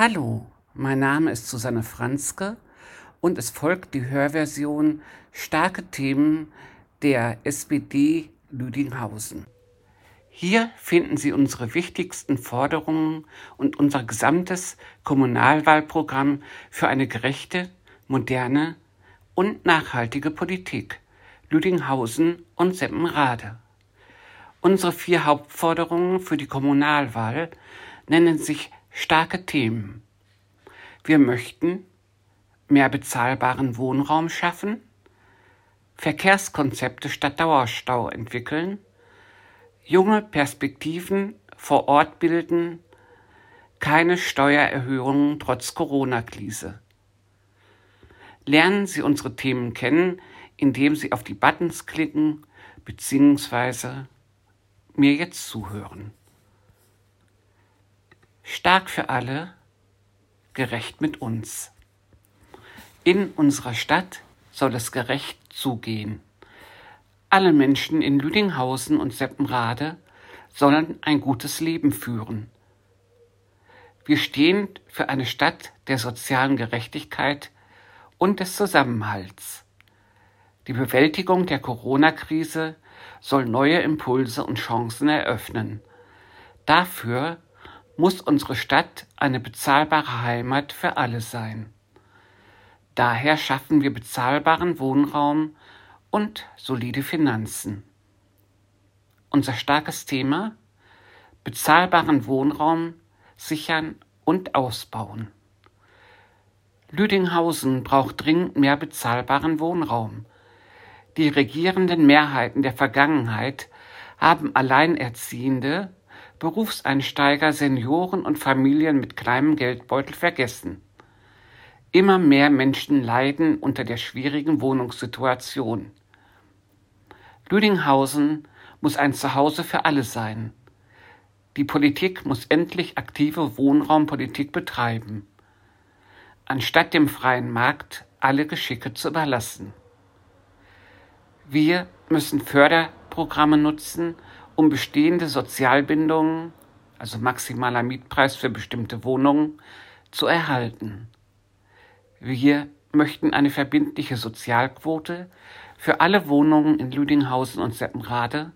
Hallo, mein Name ist Susanne Franzke und es folgt die Hörversion Starke Themen der SPD Lüdinghausen. Hier finden Sie unsere wichtigsten Forderungen und unser gesamtes Kommunalwahlprogramm für eine gerechte, moderne und nachhaltige Politik. Lüdinghausen und Seppenrade. Unsere vier Hauptforderungen für die Kommunalwahl nennen sich starke Themen. Wir möchten mehr bezahlbaren Wohnraum schaffen, Verkehrskonzepte statt Dauerstau entwickeln, junge Perspektiven vor Ort bilden, keine Steuererhöhungen trotz Corona-Krise. Lernen Sie unsere Themen kennen, indem Sie auf die Buttons klicken bzw. mir jetzt zuhören. Stark für alle, gerecht mit uns. In unserer Stadt soll es gerecht zugehen. Alle Menschen in Lüdinghausen und Seppenrade sollen ein gutes Leben führen. Wir stehen für eine Stadt der sozialen Gerechtigkeit und des Zusammenhalts. Die Bewältigung der Corona-Krise soll neue Impulse und Chancen eröffnen. Dafür muss unsere Stadt eine bezahlbare Heimat für alle sein. Daher schaffen wir bezahlbaren Wohnraum und solide Finanzen. Unser starkes Thema bezahlbaren Wohnraum sichern und ausbauen. Lüdinghausen braucht dringend mehr bezahlbaren Wohnraum. Die regierenden Mehrheiten der Vergangenheit haben Alleinerziehende Berufseinsteiger, Senioren und Familien mit kleinem Geldbeutel vergessen. Immer mehr Menschen leiden unter der schwierigen Wohnungssituation. Lüdinghausen muss ein Zuhause für alle sein. Die Politik muss endlich aktive Wohnraumpolitik betreiben, anstatt dem freien Markt alle Geschicke zu überlassen. Wir müssen Förderprogramme nutzen, um bestehende Sozialbindungen, also maximaler Mietpreis für bestimmte Wohnungen, zu erhalten. Wir möchten eine verbindliche Sozialquote für alle Wohnungen in Lüdinghausen und Seppenrade,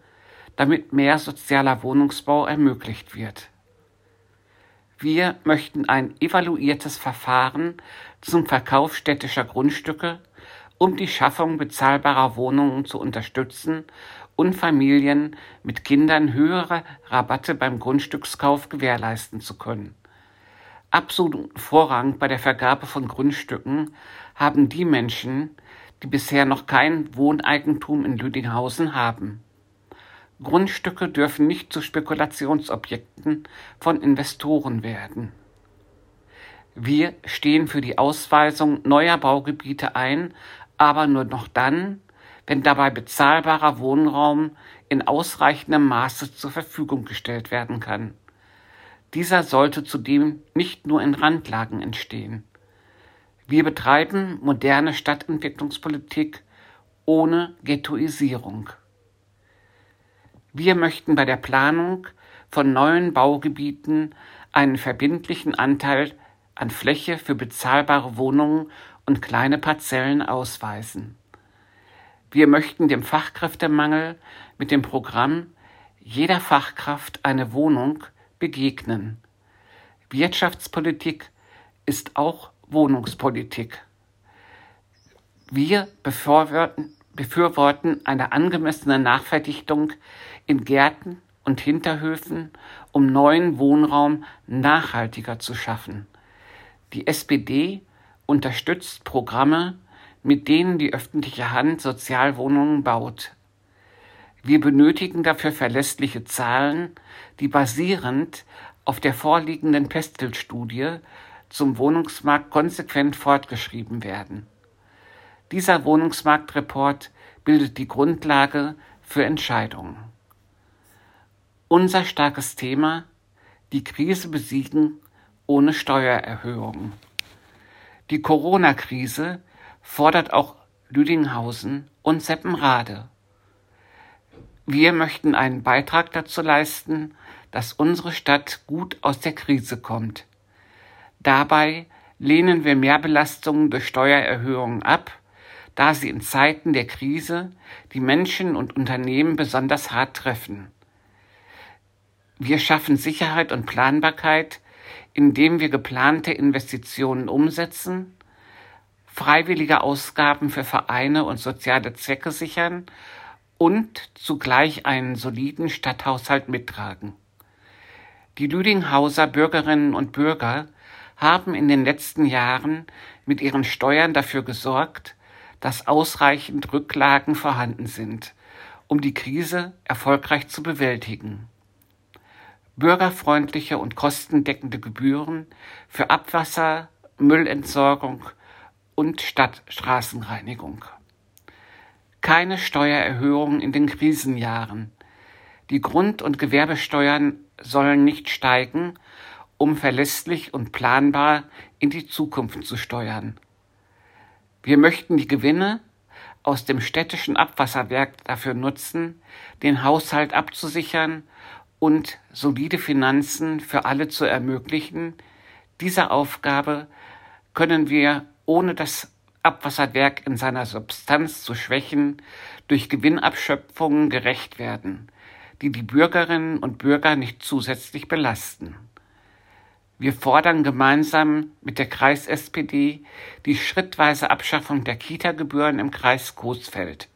damit mehr sozialer Wohnungsbau ermöglicht wird. Wir möchten ein evaluiertes Verfahren zum Verkauf städtischer Grundstücke, um die Schaffung bezahlbarer Wohnungen zu unterstützen und Familien mit Kindern höhere Rabatte beim Grundstückskauf gewährleisten zu können. Absoluten Vorrang bei der Vergabe von Grundstücken haben die Menschen, die bisher noch kein Wohneigentum in Lüdinghausen haben. Grundstücke dürfen nicht zu Spekulationsobjekten von Investoren werden. Wir stehen für die Ausweisung neuer Baugebiete ein, aber nur noch dann, wenn dabei bezahlbarer Wohnraum in ausreichendem Maße zur Verfügung gestellt werden kann. Dieser sollte zudem nicht nur in Randlagen entstehen. Wir betreiben moderne Stadtentwicklungspolitik ohne Ghettoisierung. Wir möchten bei der Planung von neuen Baugebieten einen verbindlichen Anteil an Fläche für bezahlbare Wohnungen und kleine Parzellen ausweisen. Wir möchten dem Fachkräftemangel mit dem Programm Jeder Fachkraft eine Wohnung begegnen. Wirtschaftspolitik ist auch Wohnungspolitik. Wir befürworten eine angemessene Nachverdichtung in Gärten und Hinterhöfen, um neuen Wohnraum nachhaltiger zu schaffen. Die SPD unterstützt Programme mit denen die öffentliche Hand Sozialwohnungen baut. Wir benötigen dafür verlässliche Zahlen, die basierend auf der vorliegenden Pestel-Studie zum Wohnungsmarkt konsequent fortgeschrieben werden. Dieser Wohnungsmarktreport bildet die Grundlage für Entscheidungen. Unser starkes Thema die Krise besiegen ohne Steuererhöhungen. Die Corona-Krise fordert auch Lüdinghausen und Seppenrade. Wir möchten einen Beitrag dazu leisten, dass unsere Stadt gut aus der Krise kommt. Dabei lehnen wir Mehrbelastungen durch Steuererhöhungen ab, da sie in Zeiten der Krise die Menschen und Unternehmen besonders hart treffen. Wir schaffen Sicherheit und Planbarkeit, indem wir geplante Investitionen umsetzen, freiwillige Ausgaben für Vereine und soziale Zwecke sichern und zugleich einen soliden Stadthaushalt mittragen. Die Lüdinghauser Bürgerinnen und Bürger haben in den letzten Jahren mit ihren Steuern dafür gesorgt, dass ausreichend Rücklagen vorhanden sind, um die Krise erfolgreich zu bewältigen. Bürgerfreundliche und kostendeckende Gebühren für Abwasser, Müllentsorgung und Stadtstraßenreinigung. Keine Steuererhöhungen in den Krisenjahren. Die Grund- und Gewerbesteuern sollen nicht steigen, um verlässlich und planbar in die Zukunft zu steuern. Wir möchten die Gewinne aus dem städtischen Abwasserwerk dafür nutzen, den Haushalt abzusichern und solide Finanzen für alle zu ermöglichen. Dieser Aufgabe können wir, ohne das Abwasserwerk in seiner Substanz zu schwächen, durch Gewinnabschöpfungen gerecht werden, die die Bürgerinnen und Bürger nicht zusätzlich belasten. Wir fordern gemeinsam mit der Kreis-SPD die schrittweise Abschaffung der Kita-Gebühren im Kreis Coesfeld.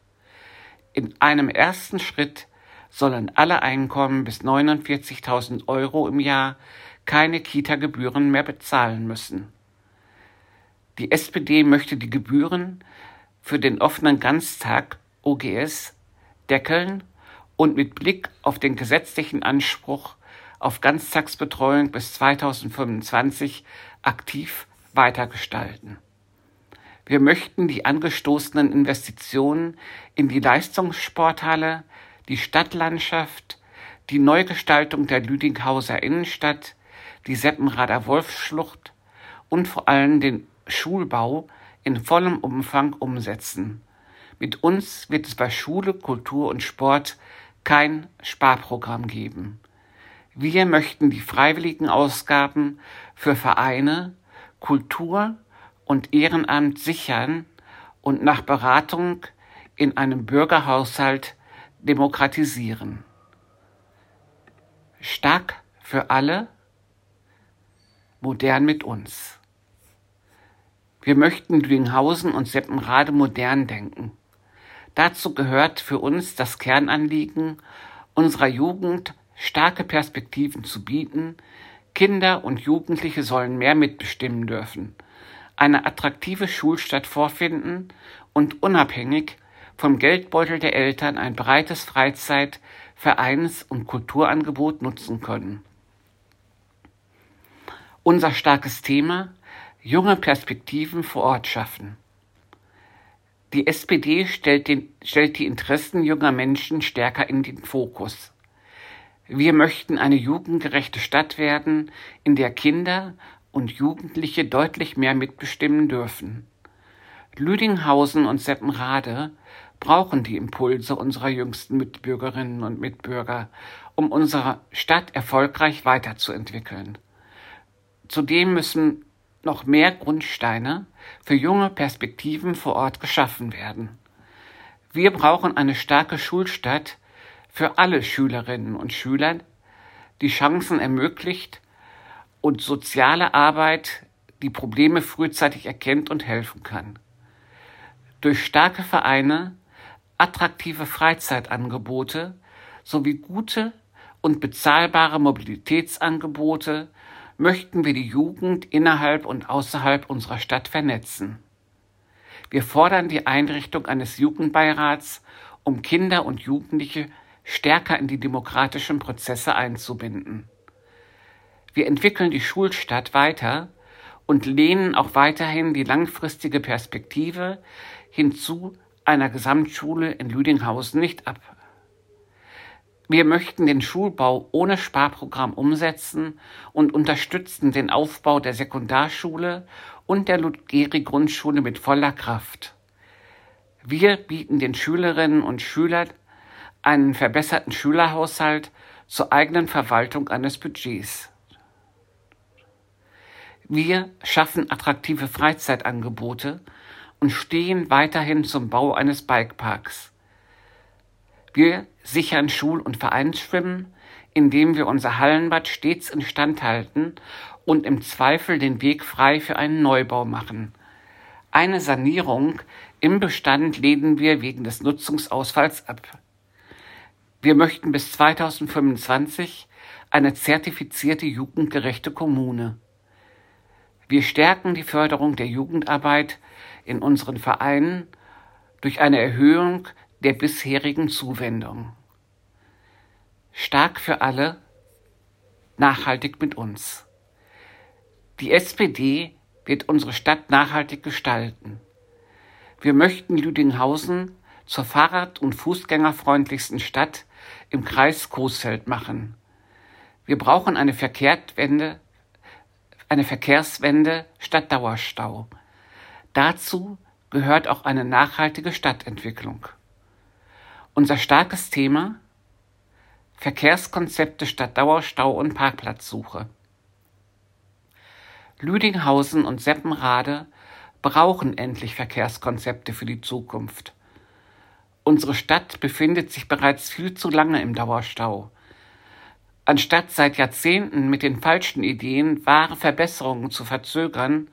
In einem ersten Schritt sollen alle Einkommen bis 49.000 Euro im Jahr keine Kita-Gebühren mehr bezahlen müssen. Die SPD möchte die Gebühren für den offenen Ganztag OGS deckeln und mit Blick auf den gesetzlichen Anspruch auf Ganztagsbetreuung bis 2025 aktiv weitergestalten. Wir möchten die angestoßenen Investitionen in die Leistungssporthalle, die Stadtlandschaft, die Neugestaltung der Lüdinghauser Innenstadt, die Seppenrader Wolfsschlucht und vor allem den Schulbau in vollem Umfang umsetzen. Mit uns wird es bei Schule, Kultur und Sport kein Sparprogramm geben. Wir möchten die freiwilligen Ausgaben für Vereine, Kultur und Ehrenamt sichern und nach Beratung in einem Bürgerhaushalt demokratisieren. Stark für alle, modern mit uns. Wir möchten Lüdinghausen und Seppenrade modern denken. Dazu gehört für uns das Kernanliegen unserer Jugend starke Perspektiven zu bieten. Kinder und Jugendliche sollen mehr mitbestimmen dürfen, eine attraktive Schulstadt vorfinden und unabhängig vom Geldbeutel der Eltern ein breites Freizeit-, Vereins- und Kulturangebot nutzen können. Unser starkes Thema junge Perspektiven vor Ort schaffen. Die SPD stellt, den, stellt die Interessen junger Menschen stärker in den Fokus. Wir möchten eine jugendgerechte Stadt werden, in der Kinder und Jugendliche deutlich mehr mitbestimmen dürfen. Lüdinghausen und Seppenrade brauchen die Impulse unserer jüngsten Mitbürgerinnen und Mitbürger, um unsere Stadt erfolgreich weiterzuentwickeln. Zudem müssen noch mehr Grundsteine für junge Perspektiven vor Ort geschaffen werden. Wir brauchen eine starke Schulstadt, für alle Schülerinnen und Schüler die Chancen ermöglicht und soziale Arbeit die Probleme frühzeitig erkennt und helfen kann. Durch starke Vereine, attraktive Freizeitangebote sowie gute und bezahlbare Mobilitätsangebote möchten wir die Jugend innerhalb und außerhalb unserer Stadt vernetzen. Wir fordern die Einrichtung eines Jugendbeirats, um Kinder und Jugendliche stärker in die demokratischen Prozesse einzubinden. Wir entwickeln die Schulstadt weiter und lehnen auch weiterhin die langfristige Perspektive hinzu einer Gesamtschule in Lüdinghausen nicht ab. Wir möchten den Schulbau ohne Sparprogramm umsetzen und unterstützen den Aufbau der Sekundarschule und der Ludgeri-Grundschule mit voller Kraft. Wir bieten den Schülerinnen und Schülern einen verbesserten Schülerhaushalt zur eigenen Verwaltung eines Budgets. Wir schaffen attraktive Freizeitangebote und stehen weiterhin zum Bau eines Bikeparks. Wir sichern Schul- und Vereinsschwimmen, indem wir unser Hallenbad stets instand halten und im Zweifel den Weg frei für einen Neubau machen. Eine Sanierung im Bestand lehnen wir wegen des Nutzungsausfalls ab. Wir möchten bis 2025 eine zertifizierte jugendgerechte Kommune. Wir stärken die Förderung der Jugendarbeit in unseren Vereinen durch eine Erhöhung der bisherigen Zuwendung. Stark für alle, nachhaltig mit uns. Die SPD wird unsere Stadt nachhaltig gestalten. Wir möchten Lüdinghausen zur Fahrrad- und Fußgängerfreundlichsten Stadt im Kreis Coesfeld machen. Wir brauchen eine Verkehrswende, eine Verkehrswende statt Dauerstau. Dazu gehört auch eine nachhaltige Stadtentwicklung. Unser starkes Thema Verkehrskonzepte statt Dauerstau und Parkplatzsuche. Lüdinghausen und Seppenrade brauchen endlich Verkehrskonzepte für die Zukunft. Unsere Stadt befindet sich bereits viel zu lange im Dauerstau. Anstatt seit Jahrzehnten mit den falschen Ideen wahre Verbesserungen zu verzögern,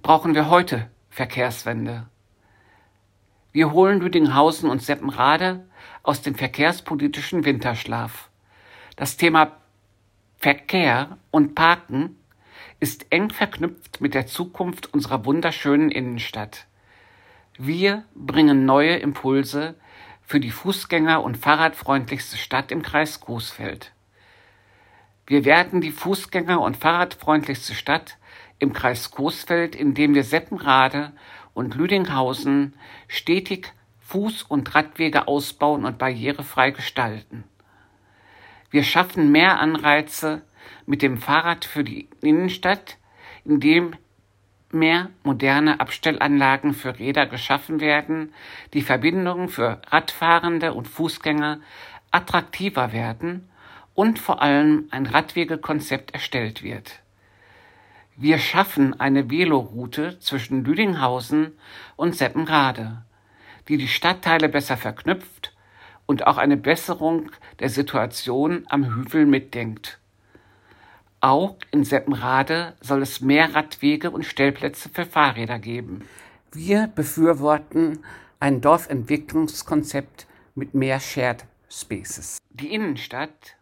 brauchen wir heute Verkehrswende. Wir holen Lüdinghausen und Seppenrade aus dem verkehrspolitischen Winterschlaf. Das Thema Verkehr und Parken ist eng verknüpft mit der Zukunft unserer wunderschönen Innenstadt. Wir bringen neue Impulse für die Fußgänger- und Fahrradfreundlichste Stadt im Kreis Coesfeld. Wir werden die Fußgänger- und Fahrradfreundlichste Stadt im Kreis Coesfeld, indem wir Seppenrade und Lüdinghausen stetig Fuß- und Radwege ausbauen und barrierefrei gestalten. Wir schaffen mehr Anreize mit dem Fahrrad für die Innenstadt, indem mehr moderne Abstellanlagen für Räder geschaffen werden, die Verbindungen für Radfahrende und Fußgänger attraktiver werden und vor allem ein Radwegekonzept erstellt wird. Wir schaffen eine Veloroute zwischen Lüdinghausen und Seppenrade, die die Stadtteile besser verknüpft und auch eine Besserung der Situation am Hügel mitdenkt. Auch in Seppenrade soll es mehr Radwege und Stellplätze für Fahrräder geben. Wir befürworten ein Dorfentwicklungskonzept mit mehr Shared Spaces. Die Innenstadt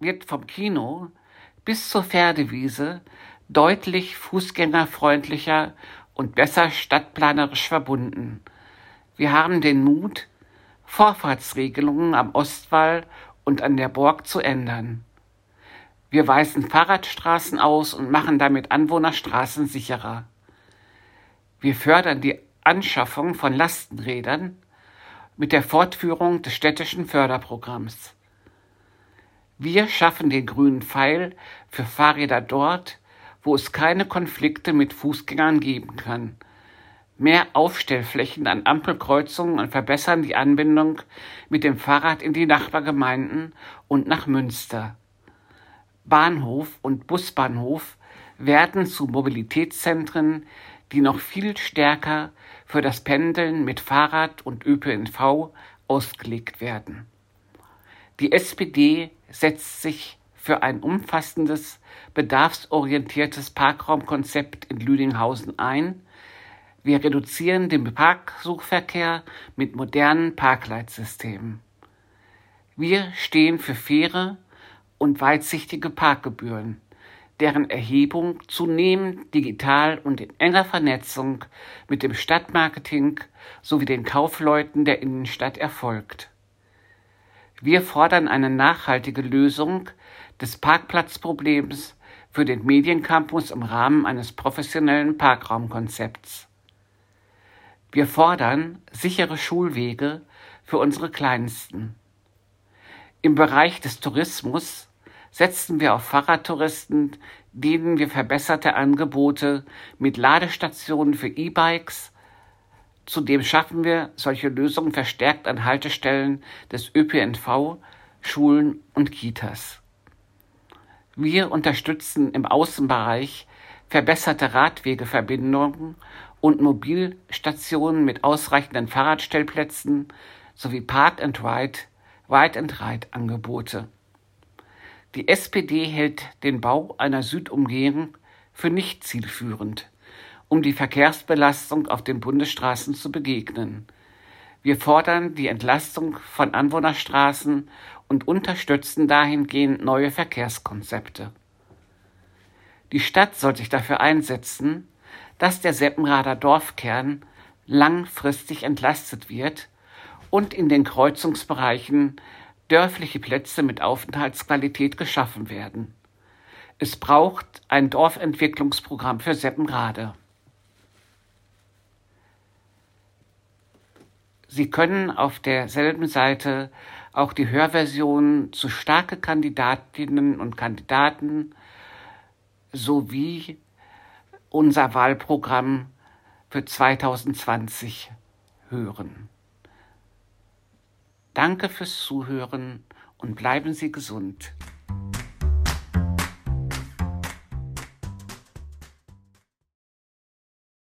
wird vom Kino bis zur Pferdewiese deutlich fußgängerfreundlicher und besser stadtplanerisch verbunden. Wir haben den Mut, Vorfahrtsregelungen am Ostwall und an der Borg zu ändern. Wir weisen Fahrradstraßen aus und machen damit Anwohnerstraßen sicherer. Wir fördern die Anschaffung von Lastenrädern mit der Fortführung des städtischen Förderprogramms. Wir schaffen den grünen Pfeil für Fahrräder dort, wo es keine Konflikte mit Fußgängern geben kann. Mehr Aufstellflächen an Ampelkreuzungen und verbessern die Anbindung mit dem Fahrrad in die Nachbargemeinden und nach Münster. Bahnhof und Busbahnhof werden zu Mobilitätszentren, die noch viel stärker für das Pendeln mit Fahrrad und ÖPNV ausgelegt werden. Die SPD setzt sich für ein umfassendes, bedarfsorientiertes Parkraumkonzept in Lüdinghausen ein. Wir reduzieren den Parksuchverkehr mit modernen Parkleitsystemen. Wir stehen für faire und weitsichtige Parkgebühren, deren Erhebung zunehmend digital und in enger Vernetzung mit dem Stadtmarketing sowie den Kaufleuten der Innenstadt erfolgt. Wir fordern eine nachhaltige Lösung des Parkplatzproblems für den Mediencampus im Rahmen eines professionellen Parkraumkonzepts. Wir fordern sichere Schulwege für unsere Kleinsten. Im Bereich des Tourismus setzen wir auf Fahrradtouristen, denen wir verbesserte Angebote mit Ladestationen für E-Bikes. Zudem schaffen wir solche Lösungen verstärkt an Haltestellen des ÖPNV, Schulen und Kitas. Wir unterstützen im Außenbereich verbesserte Radwegeverbindungen und Mobilstationen mit ausreichenden Fahrradstellplätzen sowie Park and Ride, Ride and Ride Angebote. Die SPD hält den Bau einer Südumgehung für nicht zielführend, um die Verkehrsbelastung auf den Bundesstraßen zu begegnen. Wir fordern die Entlastung von Anwohnerstraßen und unterstützen dahingehend neue Verkehrskonzepte. Die Stadt soll sich dafür einsetzen, dass der Seppenrader Dorfkern langfristig entlastet wird und in den Kreuzungsbereichen dörfliche Plätze mit Aufenthaltsqualität geschaffen werden. Es braucht ein Dorfentwicklungsprogramm für Seppenrade. Sie können auf derselben Seite auch die Hörversion zu starke Kandidatinnen und Kandidaten sowie unser Wahlprogramm für 2020 hören. Danke fürs Zuhören und bleiben Sie gesund.